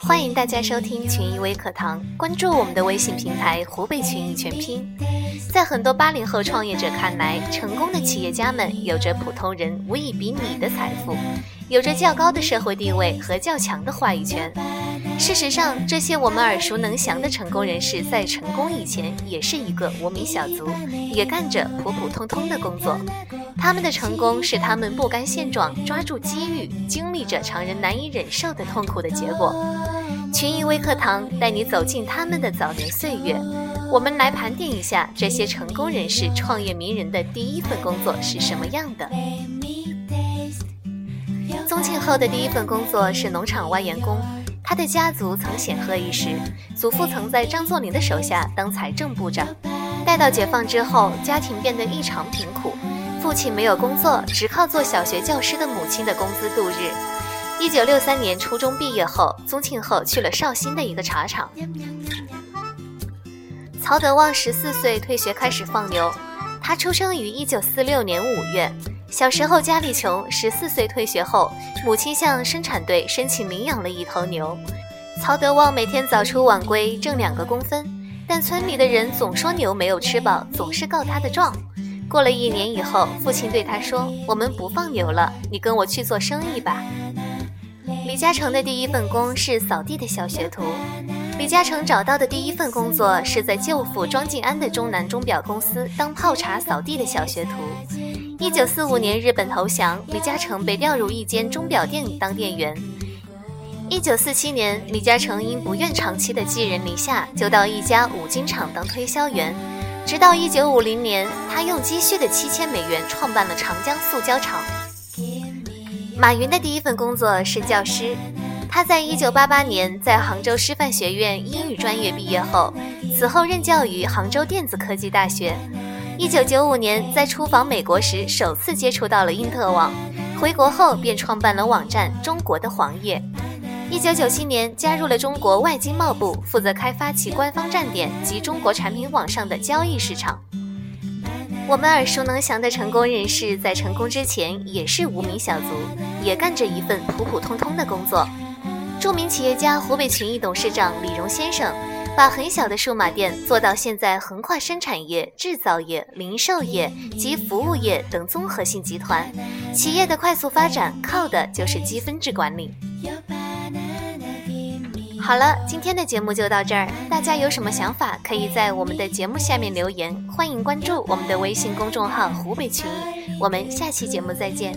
欢迎大家收听群益微课堂，关注我们的微信平台“湖北群益全拼”。在很多八零后创业者看来，成功的企业家们有着普通人无以比拟的财富，有着较高的社会地位和较强的话语权。事实上，这些我们耳熟能详的成功人士在成功以前也是一个无名小卒，也干着普普通通的工作。他们的成功是他们不甘现状、抓住机遇、经历着常人难以忍受的痛苦的结果。群益微课堂带你走进他们的早年岁月，我们来盘点一下这些成功人士创业名人的第一份工作是什么样的。宗庆后的第一份工作是农场外员工。他的家族曾显赫一时，祖父曾在张作霖的手下当财政部长。待到解放之后，家庭变得异常贫苦，父亲没有工作，只靠做小学教师的母亲的工资度日。一九六三年初中毕业后，宗庆后去了绍兴的一个茶厂。曹德旺十四岁退学开始放牛，他出生于一九四六年五月。小时候家里穷，十四岁退学后，母亲向生产队申请领养了一头牛。曹德旺每天早出晚归，挣两个工分，但村里的人总说牛没有吃饱，总是告他的状。过了一年以后，父亲对他说：“我们不放牛了，你跟我去做生意吧。”李嘉诚的第一份工是扫地的小学徒。李嘉诚找到的第一份工作是在舅父庄敬安的中南钟表公司当泡茶扫地的小学徒。一九四五年，日本投降，李嘉诚被调入一间钟表店当店员。一九四七年，李嘉诚因不愿长期的寄人篱下，就到一家五金厂当推销员。直到一九五零年，他用积蓄的七千美元创办了长江塑胶厂。马云的第一份工作是教师，他在一九八八年在杭州师范学院英语专业毕业后，此后任教于杭州电子科技大学。一九九五年，在出访美国时，首次接触到了因特网。回国后，便创办了网站《中国的黄页》。一九九七年，加入了中国外经贸部，负责开发其官方站点及中国产品网上的交易市场。我们耳熟能详的成功人士，在成功之前也是无名小卒，也干着一份普普通通的工作。著名企业家、湖北群益董事长李荣先生。把很小的数码店做到现在，横跨生产业、制造业、零售业及服务业等综合性集团企业的快速发展，靠的就是积分制管理。好了，今天的节目就到这儿，大家有什么想法，可以在我们的节目下面留言，欢迎关注我们的微信公众号“湖北群”，我们下期节目再见。